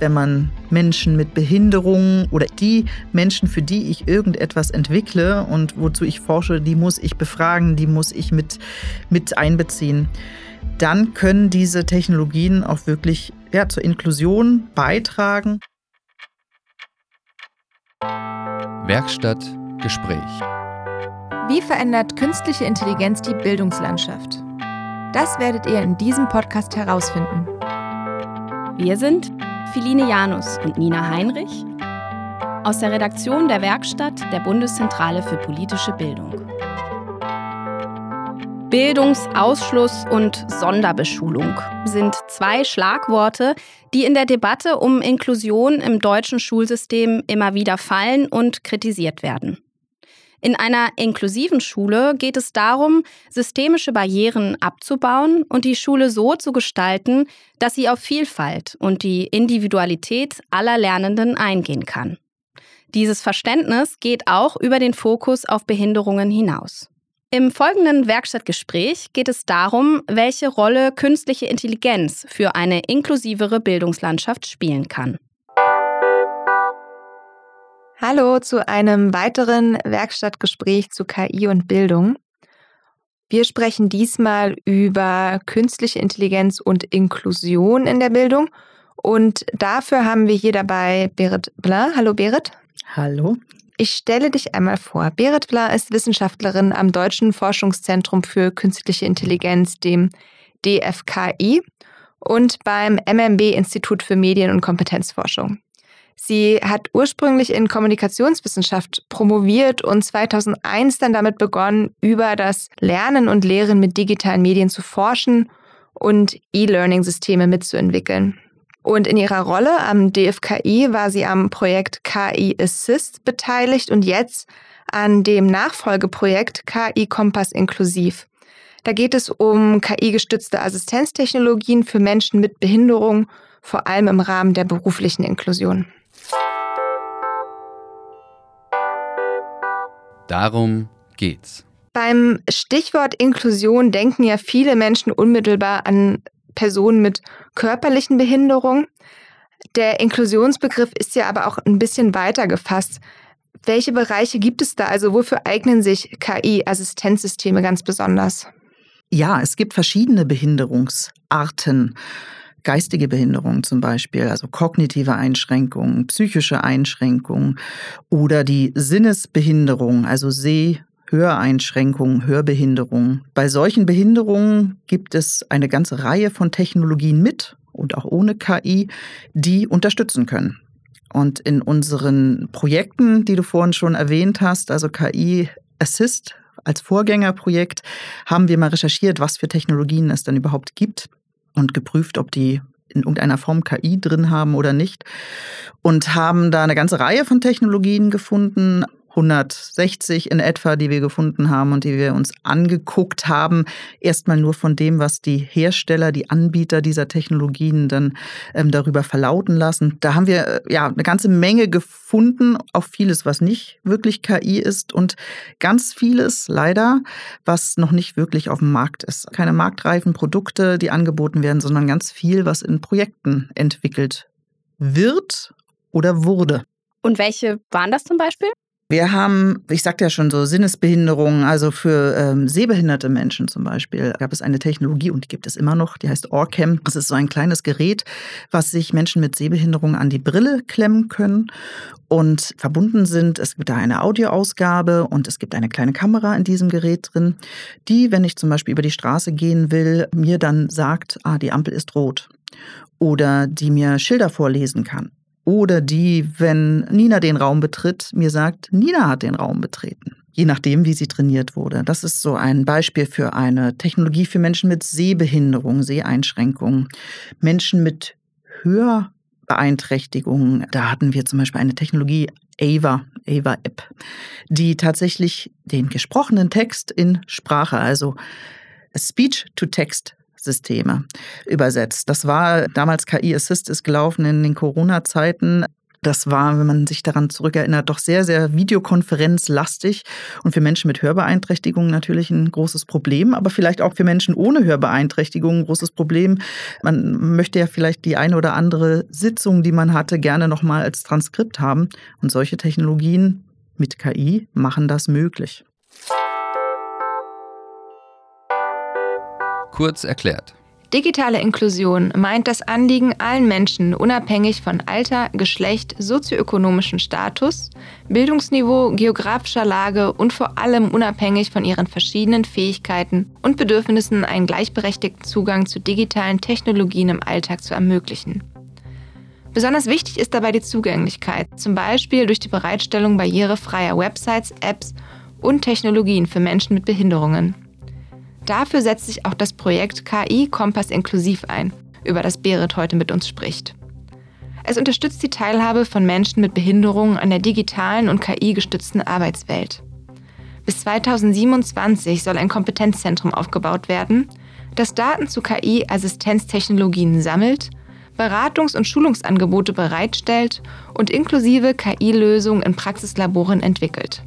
wenn man Menschen mit Behinderungen oder die Menschen, für die ich irgendetwas entwickle und wozu ich forsche, die muss ich befragen, die muss ich mit, mit einbeziehen. Dann können diese Technologien auch wirklich ja, zur Inklusion beitragen. Werkstatt Gespräch. Wie verändert künstliche Intelligenz die Bildungslandschaft? Das werdet ihr in diesem Podcast herausfinden. Wir sind Philine Janus und Nina Heinrich aus der Redaktion der Werkstatt der Bundeszentrale für politische Bildung. Bildungsausschluss und Sonderbeschulung sind zwei Schlagworte, die in der Debatte um Inklusion im deutschen Schulsystem immer wieder fallen und kritisiert werden. In einer inklusiven Schule geht es darum, systemische Barrieren abzubauen und die Schule so zu gestalten, dass sie auf Vielfalt und die Individualität aller Lernenden eingehen kann. Dieses Verständnis geht auch über den Fokus auf Behinderungen hinaus. Im folgenden Werkstattgespräch geht es darum, welche Rolle künstliche Intelligenz für eine inklusivere Bildungslandschaft spielen kann. Hallo zu einem weiteren Werkstattgespräch zu KI und Bildung. Wir sprechen diesmal über künstliche Intelligenz und Inklusion in der Bildung. Und dafür haben wir hier dabei Berit Bla. Hallo Berit. Hallo. Ich stelle dich einmal vor. Berit Bla ist Wissenschaftlerin am Deutschen Forschungszentrum für Künstliche Intelligenz, dem DFKI, und beim MMB Institut für Medien- und Kompetenzforschung. Sie hat ursprünglich in Kommunikationswissenschaft promoviert und 2001 dann damit begonnen, über das Lernen und Lehren mit digitalen Medien zu forschen und E-Learning-Systeme mitzuentwickeln. Und in ihrer Rolle am DFKI war sie am Projekt KI Assist beteiligt und jetzt an dem Nachfolgeprojekt KI Kompass Inklusiv. Da geht es um KI-gestützte Assistenztechnologien für Menschen mit Behinderung, vor allem im Rahmen der beruflichen Inklusion. Darum geht's. Beim Stichwort Inklusion denken ja viele Menschen unmittelbar an Personen mit körperlichen Behinderungen. Der Inklusionsbegriff ist ja aber auch ein bisschen weiter gefasst. Welche Bereiche gibt es da? Also wofür eignen sich KI-Assistenzsysteme ganz besonders? Ja, es gibt verschiedene Behinderungsarten geistige Behinderungen zum Beispiel, also kognitive Einschränkungen, psychische Einschränkungen oder die Sinnesbehinderung, also Seh- Höreinschränkungen, Hörbehinderungen. Bei solchen Behinderungen gibt es eine ganze Reihe von Technologien mit und auch ohne KI, die unterstützen können. Und in unseren Projekten, die du vorhin schon erwähnt hast, also KI Assist als Vorgängerprojekt, haben wir mal recherchiert, was für Technologien es denn überhaupt gibt und geprüft, ob die in irgendeiner Form KI drin haben oder nicht. Und haben da eine ganze Reihe von Technologien gefunden, 160 in etwa, die wir gefunden haben und die wir uns angeguckt haben. Erstmal nur von dem, was die Hersteller, die Anbieter dieser Technologien dann ähm, darüber verlauten lassen. Da haben wir äh, ja eine ganze Menge gefunden, auch vieles, was nicht wirklich KI ist und ganz vieles leider, was noch nicht wirklich auf dem Markt ist. Keine marktreifen Produkte, die angeboten werden, sondern ganz viel, was in Projekten entwickelt wird oder wurde. Und welche waren das zum Beispiel? Wir haben, ich sagte ja schon so, Sinnesbehinderungen, also für ähm, sehbehinderte Menschen zum Beispiel gab es eine Technologie und die gibt es immer noch, die heißt Orcam. Das ist so ein kleines Gerät, was sich Menschen mit Sehbehinderungen an die Brille klemmen können und verbunden sind. Es gibt da eine Audioausgabe und es gibt eine kleine Kamera in diesem Gerät drin, die, wenn ich zum Beispiel über die Straße gehen will, mir dann sagt, ah, die Ampel ist rot oder die mir Schilder vorlesen kann. Oder die, wenn Nina den Raum betritt, mir sagt, Nina hat den Raum betreten. Je nachdem, wie sie trainiert wurde. Das ist so ein Beispiel für eine Technologie für Menschen mit Sehbehinderung, Seheinschränkungen. Menschen mit Hörbeeinträchtigungen. Da hatten wir zum Beispiel eine Technologie, Ava, Ava App, die tatsächlich den gesprochenen Text in Sprache, also Speech-to-Text Systeme übersetzt. Das war damals KI Assist ist gelaufen in den Corona-Zeiten. Das war, wenn man sich daran zurückerinnert, doch sehr, sehr videokonferenzlastig und für Menschen mit Hörbeeinträchtigungen natürlich ein großes Problem, aber vielleicht auch für Menschen ohne Hörbeeinträchtigungen ein großes Problem. Man möchte ja vielleicht die eine oder andere Sitzung, die man hatte, gerne nochmal als Transkript haben. Und solche Technologien mit KI machen das möglich. Kurz erklärt. Digitale Inklusion meint das Anliegen, allen Menschen unabhängig von Alter, Geschlecht, sozioökonomischem Status, Bildungsniveau, geografischer Lage und vor allem unabhängig von ihren verschiedenen Fähigkeiten und Bedürfnissen einen gleichberechtigten Zugang zu digitalen Technologien im Alltag zu ermöglichen. Besonders wichtig ist dabei die Zugänglichkeit, zum Beispiel durch die Bereitstellung barrierefreier Websites, Apps und Technologien für Menschen mit Behinderungen. Dafür setzt sich auch das Projekt KI Kompass Inklusiv ein, über das Berit heute mit uns spricht. Es unterstützt die Teilhabe von Menschen mit Behinderungen an der digitalen und KI-gestützten Arbeitswelt. Bis 2027 soll ein Kompetenzzentrum aufgebaut werden, das Daten zu KI-Assistenztechnologien sammelt, Beratungs- und Schulungsangebote bereitstellt und inklusive KI-Lösungen in Praxislaboren entwickelt.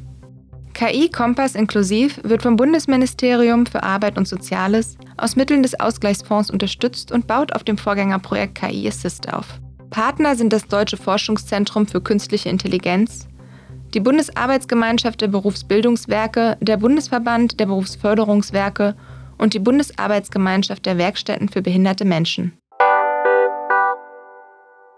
KI Kompass Inklusiv wird vom Bundesministerium für Arbeit und Soziales aus Mitteln des Ausgleichsfonds unterstützt und baut auf dem Vorgängerprojekt KI Assist auf. Partner sind das Deutsche Forschungszentrum für künstliche Intelligenz, die Bundesarbeitsgemeinschaft der Berufsbildungswerke, der Bundesverband der Berufsförderungswerke und die Bundesarbeitsgemeinschaft der Werkstätten für behinderte Menschen.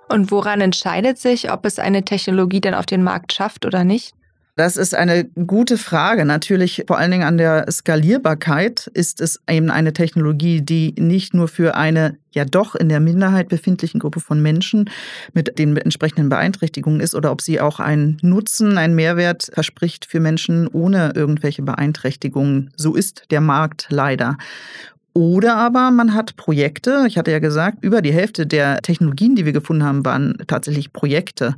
Und woran entscheidet sich, ob es eine Technologie dann auf den Markt schafft oder nicht? Das ist eine gute Frage. Natürlich vor allen Dingen an der Skalierbarkeit ist es eben eine Technologie, die nicht nur für eine ja doch in der Minderheit befindlichen Gruppe von Menschen mit den entsprechenden Beeinträchtigungen ist oder ob sie auch einen Nutzen, einen Mehrwert verspricht für Menschen ohne irgendwelche Beeinträchtigungen. So ist der Markt leider. Oder aber man hat Projekte, ich hatte ja gesagt, über die Hälfte der Technologien, die wir gefunden haben, waren tatsächlich Projekte.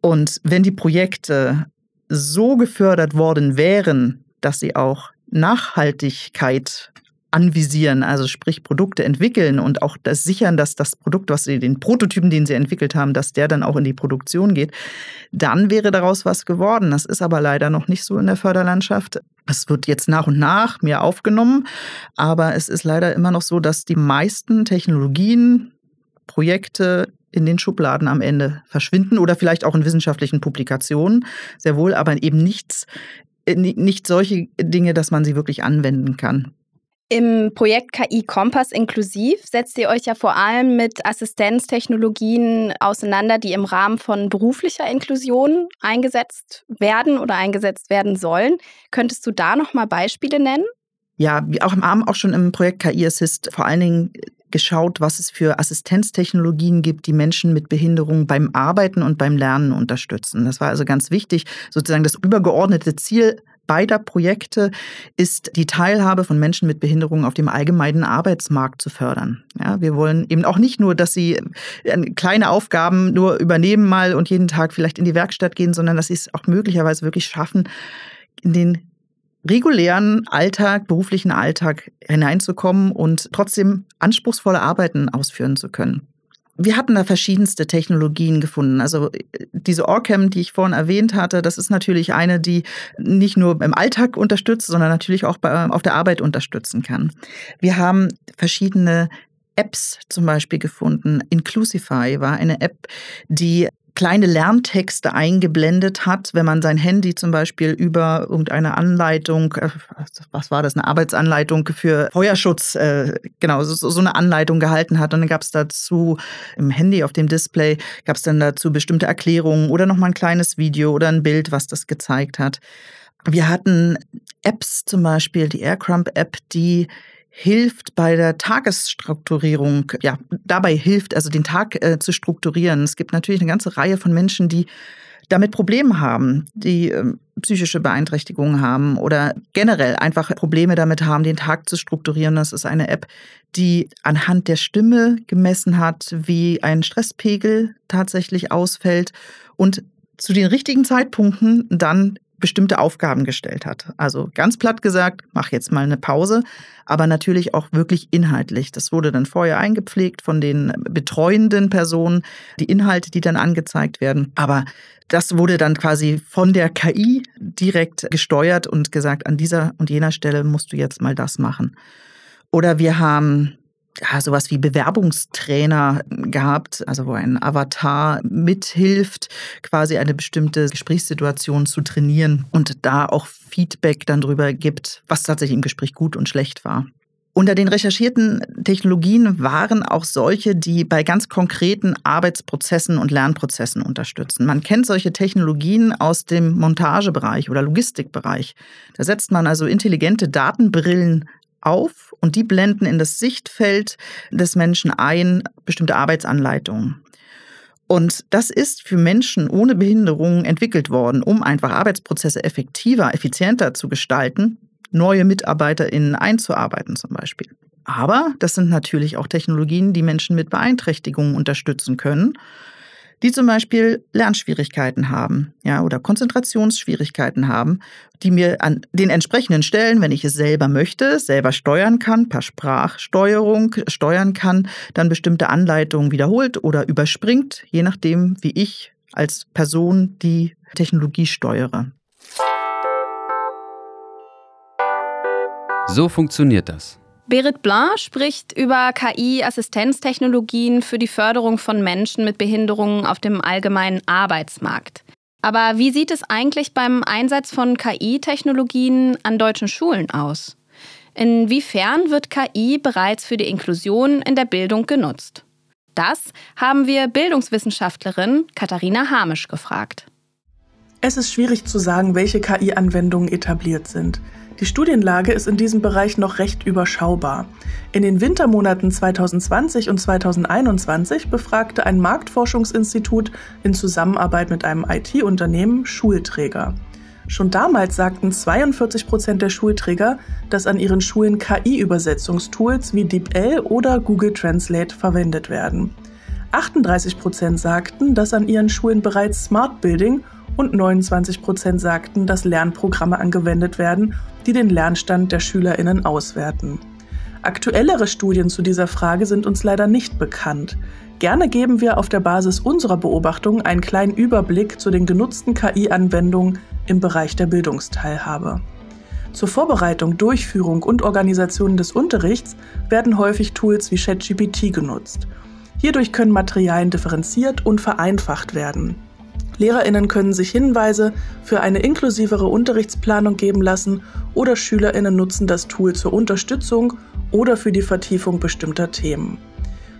Und wenn die Projekte so gefördert worden wären, dass sie auch Nachhaltigkeit anvisieren, also sprich Produkte entwickeln und auch das sichern, dass das Produkt, was sie, den Prototypen, den sie entwickelt haben, dass der dann auch in die Produktion geht, dann wäre daraus was geworden. Das ist aber leider noch nicht so in der Förderlandschaft. Es wird jetzt nach und nach mehr aufgenommen, aber es ist leider immer noch so, dass die meisten Technologien, Projekte in den Schubladen am Ende verschwinden oder vielleicht auch in wissenschaftlichen Publikationen, sehr wohl, aber eben nichts, äh, nicht solche Dinge, dass man sie wirklich anwenden kann. Im Projekt KI Kompass inklusiv setzt ihr euch ja vor allem mit Assistenztechnologien auseinander, die im Rahmen von beruflicher Inklusion eingesetzt werden oder eingesetzt werden sollen. Könntest du da noch mal Beispiele nennen? Ja, wie auch im Arm auch schon im Projekt KI Assist vor allen Dingen geschaut, was es für Assistenztechnologien gibt, die Menschen mit Behinderung beim Arbeiten und beim Lernen unterstützen. Das war also ganz wichtig. Sozusagen das übergeordnete Ziel beider Projekte ist die Teilhabe von Menschen mit Behinderungen auf dem allgemeinen Arbeitsmarkt zu fördern. Ja, wir wollen eben auch nicht nur, dass sie äh, kleine Aufgaben nur übernehmen mal und jeden Tag vielleicht in die Werkstatt gehen, sondern dass sie es auch möglicherweise wirklich schaffen, in den regulären Alltag, beruflichen Alltag hineinzukommen und trotzdem anspruchsvolle Arbeiten ausführen zu können. Wir hatten da verschiedenste Technologien gefunden. Also diese Orcam, die ich vorhin erwähnt hatte, das ist natürlich eine, die nicht nur im Alltag unterstützt, sondern natürlich auch bei, auf der Arbeit unterstützen kann. Wir haben verschiedene Apps zum Beispiel gefunden. Inclusify war eine App, die kleine Lerntexte eingeblendet hat, wenn man sein Handy zum Beispiel über irgendeine Anleitung, äh, was war das, eine Arbeitsanleitung für Feuerschutz, äh, genau, so, so eine Anleitung gehalten hat. Und dann gab es dazu im Handy auf dem Display, gab es dann dazu bestimmte Erklärungen oder nochmal ein kleines Video oder ein Bild, was das gezeigt hat. Wir hatten Apps zum Beispiel, die Aircrump-App, die hilft bei der Tagesstrukturierung, ja, dabei hilft, also den Tag äh, zu strukturieren. Es gibt natürlich eine ganze Reihe von Menschen, die damit Probleme haben, die äh, psychische Beeinträchtigungen haben oder generell einfach Probleme damit haben, den Tag zu strukturieren. Das ist eine App, die anhand der Stimme gemessen hat, wie ein Stresspegel tatsächlich ausfällt und zu den richtigen Zeitpunkten dann bestimmte Aufgaben gestellt hat. Also ganz platt gesagt, mach jetzt mal eine Pause, aber natürlich auch wirklich inhaltlich. Das wurde dann vorher eingepflegt von den betreuenden Personen, die Inhalte, die dann angezeigt werden. Aber das wurde dann quasi von der KI direkt gesteuert und gesagt, an dieser und jener Stelle musst du jetzt mal das machen. Oder wir haben ja, sowas wie Bewerbungstrainer gehabt, also wo ein Avatar mithilft, quasi eine bestimmte Gesprächssituation zu trainieren und da auch Feedback dann drüber gibt, was tatsächlich im Gespräch gut und schlecht war. Unter den recherchierten Technologien waren auch solche, die bei ganz konkreten Arbeitsprozessen und Lernprozessen unterstützen. Man kennt solche Technologien aus dem Montagebereich oder Logistikbereich. Da setzt man also intelligente Datenbrillen auf und die blenden in das Sichtfeld des Menschen ein bestimmte Arbeitsanleitungen. Und das ist für Menschen ohne Behinderung entwickelt worden, um einfach Arbeitsprozesse effektiver, effizienter zu gestalten, neue MitarbeiterInnen einzuarbeiten zum Beispiel. Aber das sind natürlich auch Technologien, die Menschen mit Beeinträchtigungen unterstützen können die zum Beispiel Lernschwierigkeiten haben, ja, oder Konzentrationsschwierigkeiten haben, die mir an den entsprechenden Stellen, wenn ich es selber möchte, selber steuern kann, per Sprachsteuerung steuern kann, dann bestimmte Anleitungen wiederholt oder überspringt, je nachdem, wie ich als Person die Technologie steuere. So funktioniert das. Berit Blanc spricht über KI-Assistenztechnologien für die Förderung von Menschen mit Behinderungen auf dem allgemeinen Arbeitsmarkt. Aber wie sieht es eigentlich beim Einsatz von KI-Technologien an deutschen Schulen aus? Inwiefern wird KI bereits für die Inklusion in der Bildung genutzt? Das haben wir Bildungswissenschaftlerin Katharina Hamisch gefragt. Es ist schwierig zu sagen, welche KI-Anwendungen etabliert sind. Die Studienlage ist in diesem Bereich noch recht überschaubar. In den Wintermonaten 2020 und 2021 befragte ein Marktforschungsinstitut in Zusammenarbeit mit einem IT-Unternehmen Schulträger. Schon damals sagten 42 Prozent der Schulträger, dass an ihren Schulen KI-Übersetzungstools wie DeepL oder Google Translate verwendet werden. 38 Prozent sagten, dass an ihren Schulen bereits Smart Building und 29 Prozent sagten, dass Lernprogramme angewendet werden, die den Lernstand der Schülerinnen auswerten. Aktuellere Studien zu dieser Frage sind uns leider nicht bekannt. Gerne geben wir auf der Basis unserer Beobachtungen einen kleinen Überblick zu den genutzten KI-Anwendungen im Bereich der Bildungsteilhabe. Zur Vorbereitung, Durchführung und Organisation des Unterrichts werden häufig Tools wie ChatGPT genutzt. Hierdurch können Materialien differenziert und vereinfacht werden. Lehrerinnen können sich Hinweise für eine inklusivere Unterrichtsplanung geben lassen oder Schülerinnen nutzen das Tool zur Unterstützung oder für die Vertiefung bestimmter Themen.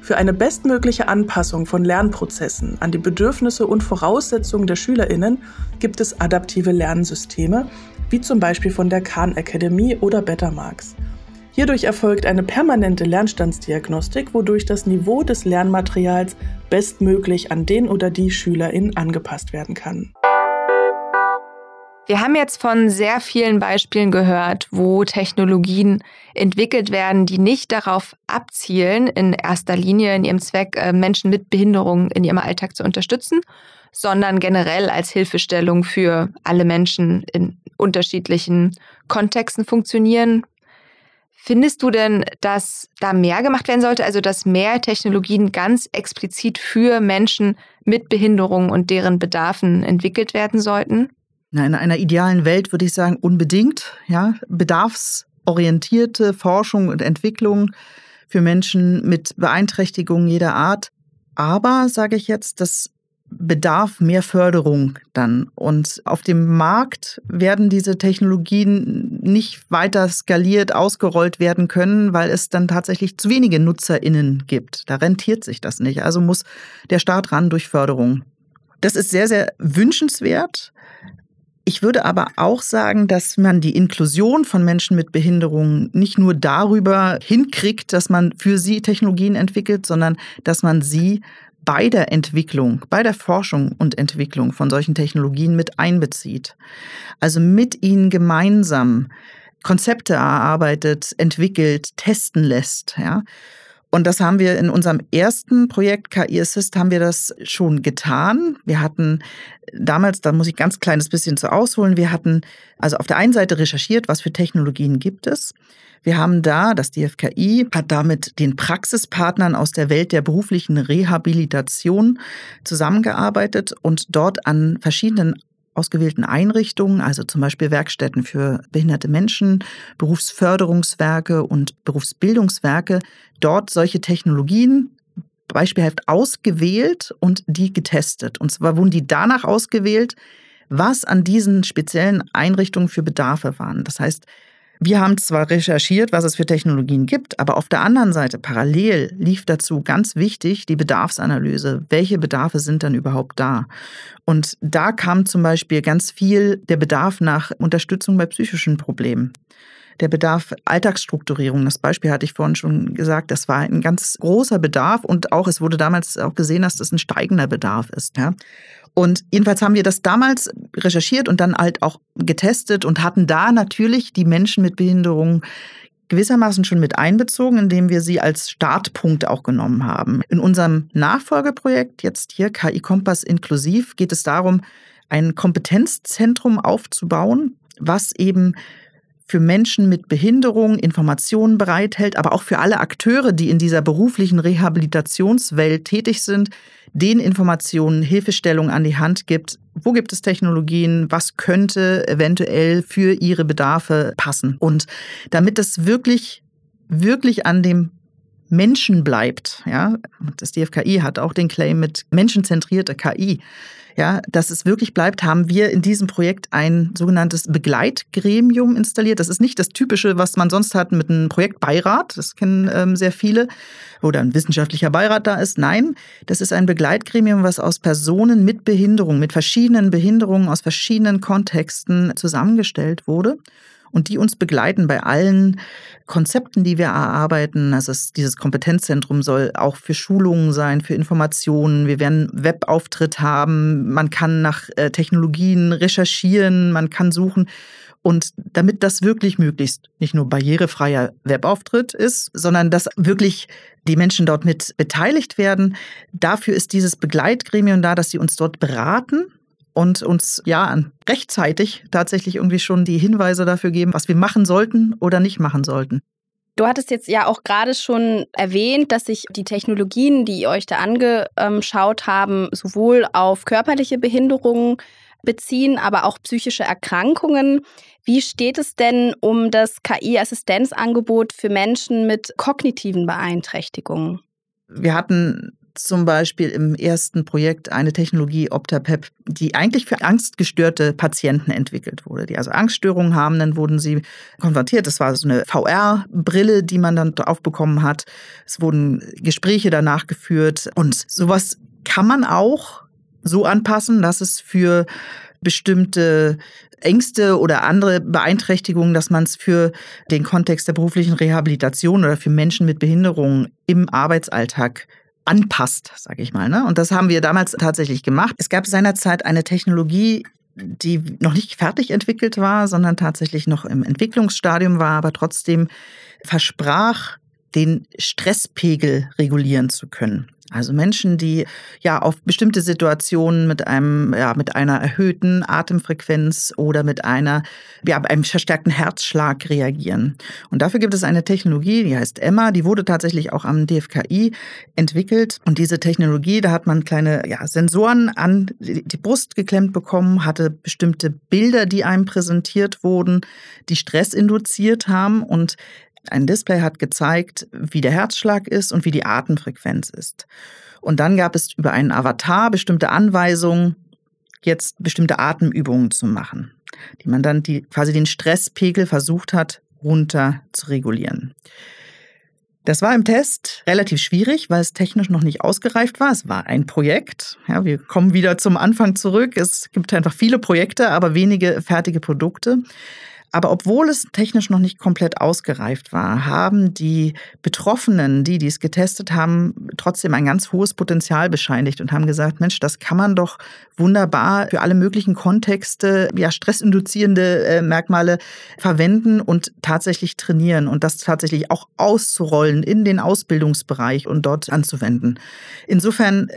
Für eine bestmögliche Anpassung von Lernprozessen an die Bedürfnisse und Voraussetzungen der Schülerinnen gibt es adaptive Lernsysteme, wie zum Beispiel von der Khan Academy oder Bettermarks. Hierdurch erfolgt eine permanente Lernstandsdiagnostik, wodurch das Niveau des Lernmaterials bestmöglich an den oder die Schülerin angepasst werden kann. Wir haben jetzt von sehr vielen Beispielen gehört, wo Technologien entwickelt werden, die nicht darauf abzielen, in erster Linie in ihrem Zweck äh, Menschen mit Behinderungen in ihrem Alltag zu unterstützen, sondern generell als Hilfestellung für alle Menschen in unterschiedlichen Kontexten funktionieren, Findest du denn, dass da mehr gemacht werden sollte, also dass mehr Technologien ganz explizit für Menschen mit Behinderungen und deren Bedarfen entwickelt werden sollten? in einer idealen Welt würde ich sagen, unbedingt. Ja, bedarfsorientierte Forschung und Entwicklung für Menschen mit Beeinträchtigungen jeder Art. Aber, sage ich jetzt, das bedarf mehr Förderung dann. Und auf dem Markt werden diese Technologien nicht weiter skaliert, ausgerollt werden können, weil es dann tatsächlich zu wenige NutzerInnen gibt. Da rentiert sich das nicht. Also muss der Staat ran durch Förderung. Das ist sehr, sehr wünschenswert. Ich würde aber auch sagen, dass man die Inklusion von Menschen mit Behinderungen nicht nur darüber hinkriegt, dass man für sie Technologien entwickelt, sondern dass man sie bei der Entwicklung, bei der Forschung und Entwicklung von solchen Technologien mit einbezieht. Also mit ihnen gemeinsam Konzepte erarbeitet, entwickelt, testen lässt, ja. Und das haben wir in unserem ersten Projekt KI Assist haben wir das schon getan. Wir hatten damals, da muss ich ganz kleines bisschen zu ausholen, wir hatten also auf der einen Seite recherchiert, was für Technologien gibt es. Wir haben da, das DFKI hat damit den Praxispartnern aus der Welt der beruflichen Rehabilitation zusammengearbeitet und dort an verschiedenen ausgewählten Einrichtungen, also zum Beispiel Werkstätten für behinderte Menschen, Berufsförderungswerke und Berufsbildungswerke, dort solche Technologien beispielhaft ausgewählt und die getestet. Und zwar wurden die danach ausgewählt, was an diesen speziellen Einrichtungen für Bedarfe waren. Das heißt, wir haben zwar recherchiert, was es für Technologien gibt, aber auf der anderen Seite parallel lief dazu ganz wichtig die Bedarfsanalyse. Welche Bedarfe sind dann überhaupt da? Und da kam zum Beispiel ganz viel der Bedarf nach Unterstützung bei psychischen Problemen der Bedarf Alltagsstrukturierung. Das Beispiel hatte ich vorhin schon gesagt. Das war ein ganz großer Bedarf und auch es wurde damals auch gesehen, dass das ein steigender Bedarf ist. Ja. Und jedenfalls haben wir das damals recherchiert und dann halt auch getestet und hatten da natürlich die Menschen mit Behinderungen gewissermaßen schon mit einbezogen, indem wir sie als Startpunkt auch genommen haben. In unserem Nachfolgeprojekt, jetzt hier KI Kompass inklusiv, geht es darum, ein Kompetenzzentrum aufzubauen, was eben für Menschen mit Behinderung Informationen bereithält, aber auch für alle Akteure, die in dieser beruflichen Rehabilitationswelt tätig sind, den Informationen Hilfestellung an die Hand gibt. Wo gibt es Technologien? Was könnte eventuell für ihre Bedarfe passen? Und damit das wirklich, wirklich an dem Menschen bleibt, ja, das DFKI hat auch den Claim mit menschenzentrierte KI ja, dass es wirklich bleibt, haben wir in diesem Projekt ein sogenanntes Begleitgremium installiert. Das ist nicht das typische, was man sonst hat mit einem Projektbeirat. Das kennen ähm, sehr viele, dann ein wissenschaftlicher Beirat da ist. Nein, das ist ein Begleitgremium, was aus Personen mit Behinderung, mit verschiedenen Behinderungen aus verschiedenen Kontexten zusammengestellt wurde und die uns begleiten bei allen Konzepten, die wir erarbeiten. Also es, dieses Kompetenzzentrum soll auch für Schulungen sein, für Informationen. Wir werden Webauftritt haben. Man kann nach äh, Technologien recherchieren, man kann suchen. Und damit das wirklich möglichst nicht nur barrierefreier Webauftritt ist, sondern dass wirklich die Menschen dort mit beteiligt werden, dafür ist dieses Begleitgremium da, dass sie uns dort beraten und uns ja rechtzeitig tatsächlich irgendwie schon die Hinweise dafür geben, was wir machen sollten oder nicht machen sollten. Du hattest jetzt ja auch gerade schon erwähnt, dass sich die Technologien, die ihr euch da angeschaut haben, sowohl auf körperliche Behinderungen beziehen, aber auch psychische Erkrankungen. Wie steht es denn um das KI-Assistenzangebot für Menschen mit kognitiven Beeinträchtigungen? Wir hatten zum Beispiel im ersten Projekt eine Technologie Optapep, die eigentlich für angstgestörte Patienten entwickelt wurde, die also Angststörungen haben. Dann wurden sie konfrontiert. Das war so eine VR-Brille, die man dann aufbekommen hat. Es wurden Gespräche danach geführt und sowas kann man auch so anpassen, dass es für bestimmte Ängste oder andere Beeinträchtigungen, dass man es für den Kontext der beruflichen Rehabilitation oder für Menschen mit Behinderungen im Arbeitsalltag anpasst, sage ich mal. Ne? Und das haben wir damals tatsächlich gemacht. Es gab seinerzeit eine Technologie, die noch nicht fertig entwickelt war, sondern tatsächlich noch im Entwicklungsstadium war, aber trotzdem versprach, den Stresspegel regulieren zu können. Also Menschen, die ja auf bestimmte Situationen mit einem ja mit einer erhöhten Atemfrequenz oder mit einer ja einem verstärkten Herzschlag reagieren. Und dafür gibt es eine Technologie, die heißt Emma, die wurde tatsächlich auch am DFKI entwickelt und diese Technologie, da hat man kleine ja, Sensoren an die Brust geklemmt bekommen, hatte bestimmte Bilder, die einem präsentiert wurden, die Stress induziert haben und ein Display hat gezeigt, wie der Herzschlag ist und wie die Atemfrequenz ist. Und dann gab es über einen Avatar bestimmte Anweisungen, jetzt bestimmte Atemübungen zu machen, die man dann die, quasi den Stresspegel versucht hat, runter zu regulieren. Das war im Test relativ schwierig, weil es technisch noch nicht ausgereift war. Es war ein Projekt. Ja, wir kommen wieder zum Anfang zurück. Es gibt einfach viele Projekte, aber wenige fertige Produkte. Aber obwohl es technisch noch nicht komplett ausgereift war, haben die Betroffenen, die dies getestet haben, trotzdem ein ganz hohes Potenzial bescheinigt und haben gesagt, Mensch, das kann man doch wunderbar für alle möglichen Kontexte, ja, stressinduzierende äh, Merkmale verwenden und tatsächlich trainieren und das tatsächlich auch auszurollen in den Ausbildungsbereich und dort anzuwenden. Insofern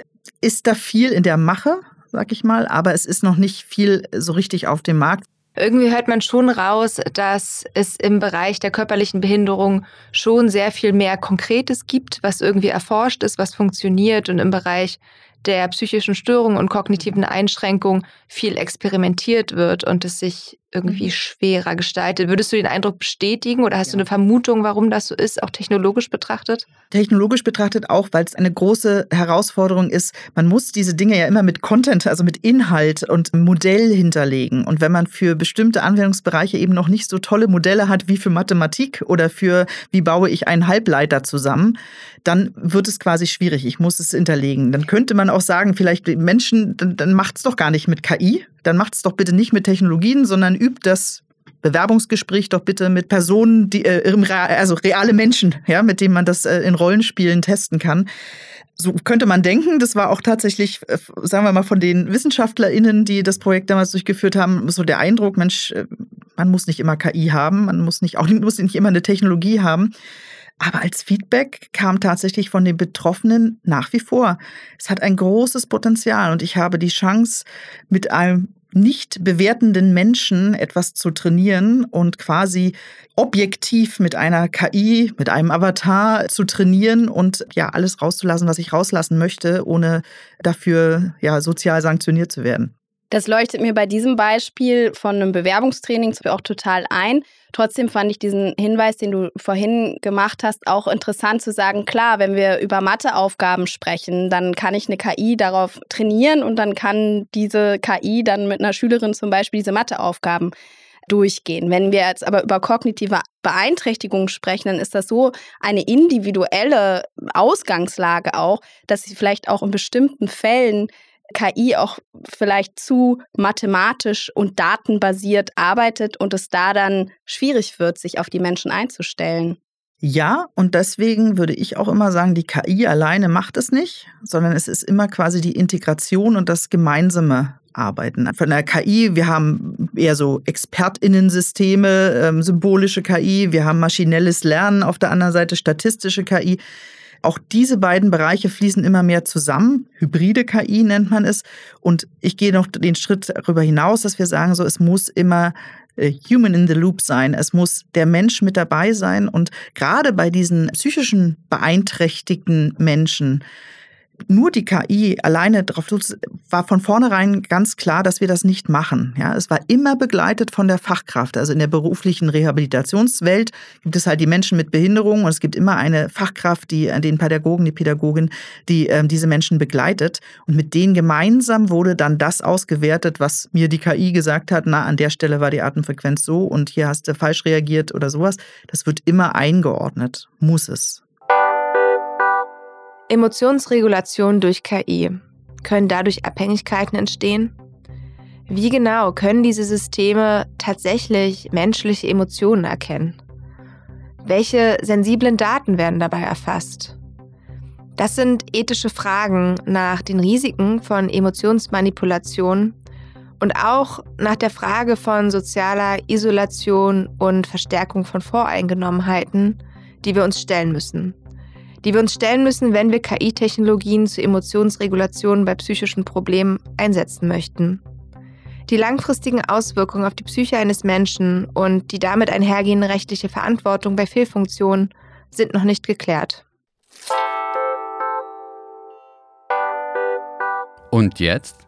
ist da viel in der Mache, sag ich mal, aber es ist noch nicht viel so richtig auf dem Markt. Irgendwie hört man schon raus, dass es im Bereich der körperlichen Behinderung schon sehr viel mehr Konkretes gibt, was irgendwie erforscht ist, was funktioniert und im Bereich der psychischen Störungen und kognitiven Einschränkungen viel experimentiert wird und es sich irgendwie mhm. schwerer gestaltet. Würdest du den Eindruck bestätigen oder hast ja. du eine Vermutung, warum das so ist, auch technologisch betrachtet? Technologisch betrachtet auch, weil es eine große Herausforderung ist. Man muss diese Dinge ja immer mit Content, also mit Inhalt und Modell hinterlegen. Und wenn man für bestimmte Anwendungsbereiche eben noch nicht so tolle Modelle hat wie für Mathematik oder für wie baue ich einen Halbleiter zusammen, dann wird es quasi schwierig. Ich muss es hinterlegen. Dann könnte man auch sagen, vielleicht Menschen, dann, dann macht es doch gar nicht mit KI, dann macht es doch bitte nicht mit Technologien, sondern übt das Bewerbungsgespräch doch bitte mit Personen, die äh, also reale Menschen, ja, mit denen man das äh, in Rollenspielen testen kann. So könnte man denken, das war auch tatsächlich, äh, sagen wir mal, von den WissenschaftlerInnen, die das Projekt damals durchgeführt haben, so der Eindruck, Mensch, man muss nicht immer KI haben, man muss nicht auch muss nicht immer eine Technologie haben. Aber als Feedback kam tatsächlich von den Betroffenen nach wie vor. Es hat ein großes Potenzial und ich habe die Chance, mit einem nicht bewertenden Menschen etwas zu trainieren und quasi objektiv mit einer KI, mit einem Avatar zu trainieren und ja alles rauszulassen, was ich rauslassen möchte, ohne dafür ja sozial sanktioniert zu werden. Das leuchtet mir bei diesem Beispiel von einem Bewerbungstraining auch total ein. Trotzdem fand ich diesen Hinweis, den du vorhin gemacht hast, auch interessant zu sagen, klar, wenn wir über Matheaufgaben sprechen, dann kann ich eine KI darauf trainieren und dann kann diese KI dann mit einer Schülerin zum Beispiel diese Matheaufgaben durchgehen. Wenn wir jetzt aber über kognitive Beeinträchtigungen sprechen, dann ist das so eine individuelle Ausgangslage auch, dass sie vielleicht auch in bestimmten Fällen KI auch vielleicht zu mathematisch und datenbasiert arbeitet und es da dann schwierig wird, sich auf die Menschen einzustellen. Ja, und deswegen würde ich auch immer sagen, die KI alleine macht es nicht, sondern es ist immer quasi die Integration und das gemeinsame Arbeiten. Von der KI, wir haben eher so Expertinnensysteme, ähm, symbolische KI, wir haben maschinelles Lernen, auf der anderen Seite statistische KI. Auch diese beiden Bereiche fließen immer mehr zusammen. Hybride KI nennt man es. Und ich gehe noch den Schritt darüber hinaus, dass wir sagen, so, es muss immer äh, Human in the Loop sein. Es muss der Mensch mit dabei sein. Und gerade bei diesen psychischen beeinträchtigten Menschen nur die KI alleine drauf war von vornherein ganz klar, dass wir das nicht machen. Ja, es war immer begleitet von der Fachkraft. Also in der beruflichen Rehabilitationswelt gibt es halt die Menschen mit Behinderung und es gibt immer eine Fachkraft, die den Pädagogen, die Pädagogin, die ähm, diese Menschen begleitet. Und mit denen gemeinsam wurde dann das ausgewertet, was mir die KI gesagt hat. Na, an der Stelle war die Atemfrequenz so und hier hast du falsch reagiert oder sowas. Das wird immer eingeordnet, muss es. Emotionsregulation durch KI. Können dadurch Abhängigkeiten entstehen? Wie genau können diese Systeme tatsächlich menschliche Emotionen erkennen? Welche sensiblen Daten werden dabei erfasst? Das sind ethische Fragen nach den Risiken von Emotionsmanipulation und auch nach der Frage von sozialer Isolation und Verstärkung von Voreingenommenheiten, die wir uns stellen müssen die wir uns stellen müssen, wenn wir KI-Technologien zur Emotionsregulation bei psychischen Problemen einsetzen möchten. Die langfristigen Auswirkungen auf die Psyche eines Menschen und die damit einhergehende rechtliche Verantwortung bei Fehlfunktionen sind noch nicht geklärt. Und jetzt?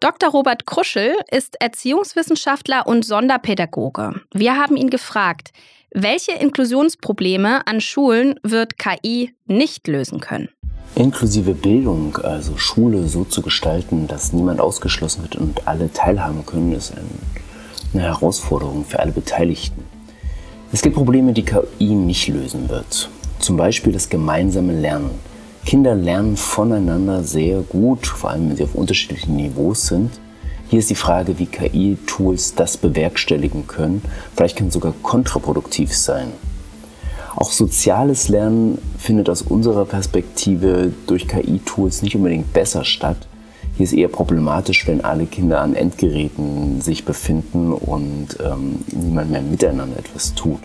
Dr. Robert Kruschel ist Erziehungswissenschaftler und Sonderpädagoge. Wir haben ihn gefragt, welche Inklusionsprobleme an Schulen wird KI nicht lösen können? Inklusive Bildung, also Schule so zu gestalten, dass niemand ausgeschlossen wird und alle teilhaben können, ist eine Herausforderung für alle Beteiligten. Es gibt Probleme, die KI nicht lösen wird. Zum Beispiel das gemeinsame Lernen. Kinder lernen voneinander sehr gut, vor allem wenn sie auf unterschiedlichen Niveaus sind. Hier ist die Frage, wie KI-Tools das bewerkstelligen können. Vielleicht kann es sogar kontraproduktiv sein. Auch soziales Lernen findet aus unserer Perspektive durch KI-Tools nicht unbedingt besser statt. Hier ist eher problematisch, wenn alle Kinder an Endgeräten sich befinden und ähm, niemand mehr miteinander etwas tut.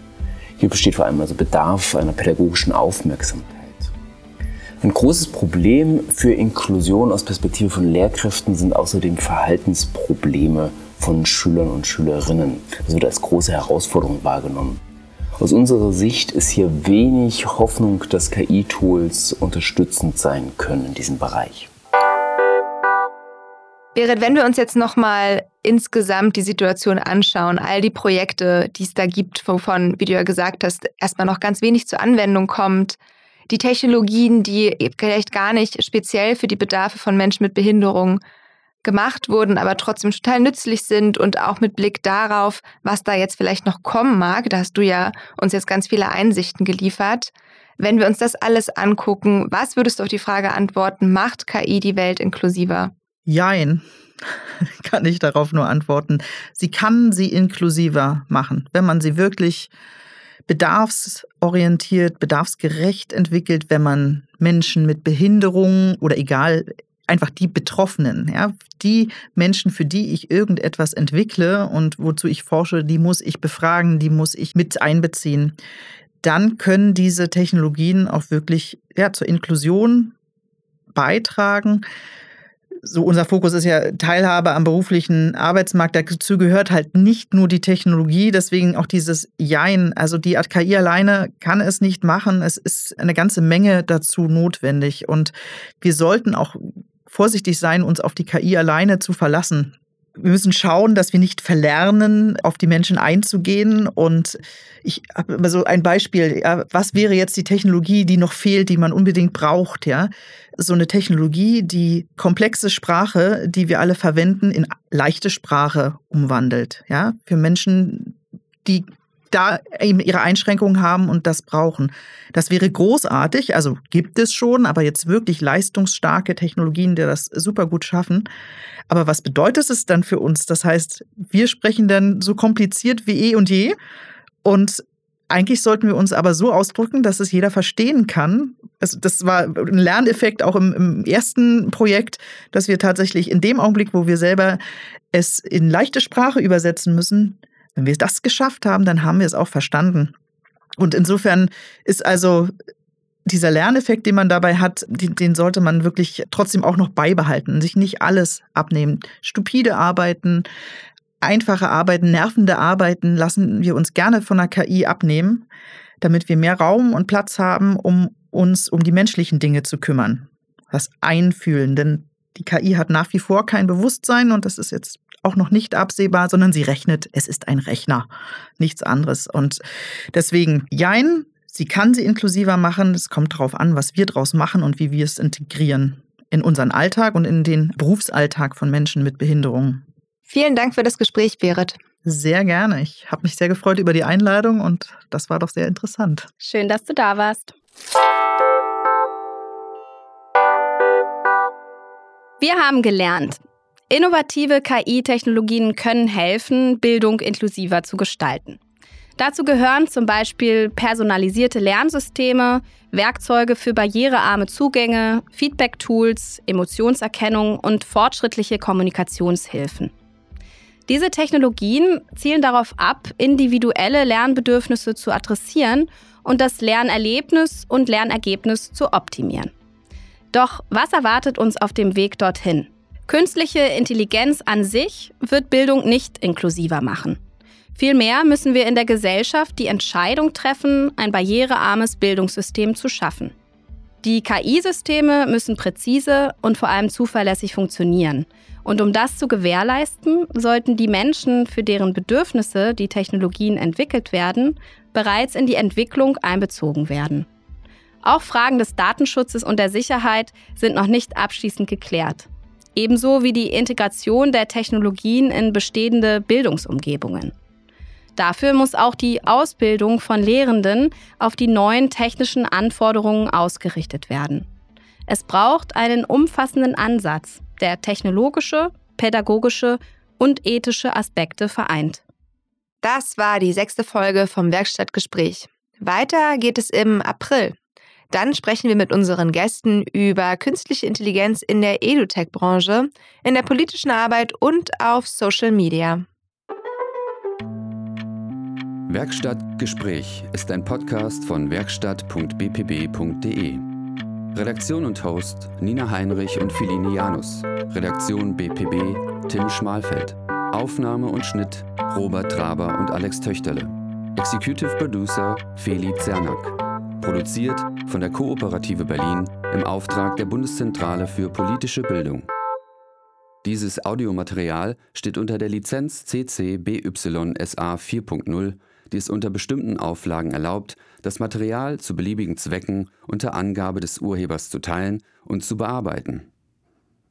Hier besteht vor allem also Bedarf einer pädagogischen Aufmerksamkeit. Ein großes Problem für Inklusion aus Perspektive von Lehrkräften sind außerdem Verhaltensprobleme von Schülern und Schülerinnen. Das wird als große Herausforderung wahrgenommen. Aus unserer Sicht ist hier wenig Hoffnung, dass KI-Tools unterstützend sein können in diesem Bereich. Berit, wenn wir uns jetzt nochmal insgesamt die Situation anschauen, all die Projekte, die es da gibt, wovon, wie du ja gesagt hast, erstmal noch ganz wenig zur Anwendung kommt, die Technologien, die vielleicht gar nicht speziell für die Bedarfe von Menschen mit Behinderung gemacht wurden, aber trotzdem total nützlich sind und auch mit Blick darauf, was da jetzt vielleicht noch kommen mag, da hast du ja uns jetzt ganz viele Einsichten geliefert. Wenn wir uns das alles angucken, was würdest du auf die Frage antworten, macht KI die Welt inklusiver? Jein, kann ich darauf nur antworten. Sie kann sie inklusiver machen, wenn man sie wirklich bedarfsorientiert, bedarfsgerecht entwickelt, wenn man Menschen mit Behinderungen oder egal, einfach die Betroffenen, ja, die Menschen, für die ich irgendetwas entwickle und wozu ich forsche, die muss ich befragen, die muss ich mit einbeziehen. Dann können diese Technologien auch wirklich ja, zur Inklusion beitragen so unser Fokus ist ja Teilhabe am beruflichen Arbeitsmarkt. Dazu gehört halt nicht nur die Technologie, deswegen auch dieses Jein. Also die KI alleine kann es nicht machen. Es ist eine ganze Menge dazu notwendig. Und wir sollten auch vorsichtig sein, uns auf die KI alleine zu verlassen. Wir müssen schauen, dass wir nicht verlernen, auf die Menschen einzugehen. Und ich habe immer so ein Beispiel. Ja, was wäre jetzt die Technologie, die noch fehlt, die man unbedingt braucht? Ja, so eine Technologie, die komplexe Sprache, die wir alle verwenden, in leichte Sprache umwandelt. Ja, für Menschen, die da eben ihre Einschränkungen haben und das brauchen. Das wäre großartig, also gibt es schon, aber jetzt wirklich leistungsstarke Technologien, die das super gut schaffen. Aber was bedeutet es dann für uns? Das heißt, wir sprechen dann so kompliziert wie eh und je und eigentlich sollten wir uns aber so ausdrücken, dass es jeder verstehen kann. Also das war ein Lerneffekt auch im, im, ersten Projekt, dass wir tatsächlich in dem Augenblick, wo wir selber es in leichte Sprache übersetzen müssen, wenn wir das geschafft haben, dann haben wir es auch verstanden. Und insofern ist also dieser Lerneffekt, den man dabei hat, den, sollte man wirklich trotzdem auch noch beibehalten, sich nicht alles abnehmen. Stupide Arbeiten, einfache Arbeiten, nervende Arbeiten lassen wir uns gerne von der KI abnehmen, damit wir mehr Raum und Platz haben, um uns um die menschlichen Dinge zu kümmern. Das Einfühlen, denn die KI hat nach wie vor kein Bewusstsein und das ist jetzt auch noch nicht absehbar, sondern sie rechnet, es ist ein Rechner, nichts anderes. Und deswegen, jein, sie kann sie inklusiver machen. Es kommt darauf an, was wir daraus machen und wie wir es integrieren in unseren Alltag und in den Berufsalltag von Menschen mit Behinderungen. Vielen Dank für das Gespräch, Berit. Sehr gerne. Ich habe mich sehr gefreut über die Einladung und das war doch sehr interessant. Schön, dass du da warst. Wir haben gelernt, innovative KI-Technologien können helfen, Bildung inklusiver zu gestalten. Dazu gehören zum Beispiel personalisierte Lernsysteme, Werkzeuge für barrierearme Zugänge, Feedback-Tools, Emotionserkennung und fortschrittliche Kommunikationshilfen. Diese Technologien zielen darauf ab, individuelle Lernbedürfnisse zu adressieren und das Lernerlebnis und Lernergebnis zu optimieren. Doch was erwartet uns auf dem Weg dorthin? Künstliche Intelligenz an sich wird Bildung nicht inklusiver machen. Vielmehr müssen wir in der Gesellschaft die Entscheidung treffen, ein barrierearmes Bildungssystem zu schaffen. Die KI-Systeme müssen präzise und vor allem zuverlässig funktionieren. Und um das zu gewährleisten, sollten die Menschen, für deren Bedürfnisse die Technologien entwickelt werden, bereits in die Entwicklung einbezogen werden. Auch Fragen des Datenschutzes und der Sicherheit sind noch nicht abschließend geklärt. Ebenso wie die Integration der Technologien in bestehende Bildungsumgebungen. Dafür muss auch die Ausbildung von Lehrenden auf die neuen technischen Anforderungen ausgerichtet werden. Es braucht einen umfassenden Ansatz, der technologische, pädagogische und ethische Aspekte vereint. Das war die sechste Folge vom Werkstattgespräch. Weiter geht es im April. Dann sprechen wir mit unseren Gästen über künstliche Intelligenz in der EduTech-Branche, in der politischen Arbeit und auf Social Media. Werkstattgespräch ist ein Podcast von werkstatt.bpb.de. Redaktion und Host Nina Heinrich und Filini Janus. Redaktion BPB Tim Schmalfeld. Aufnahme und Schnitt Robert Traber und Alex Töchterle. Executive Producer Feli Zernak. Produziert von der Kooperative Berlin im Auftrag der Bundeszentrale für politische Bildung. Dieses Audiomaterial steht unter der Lizenz CC BY SA 4.0 die es unter bestimmten Auflagen erlaubt, das Material zu beliebigen Zwecken unter Angabe des Urhebers zu teilen und zu bearbeiten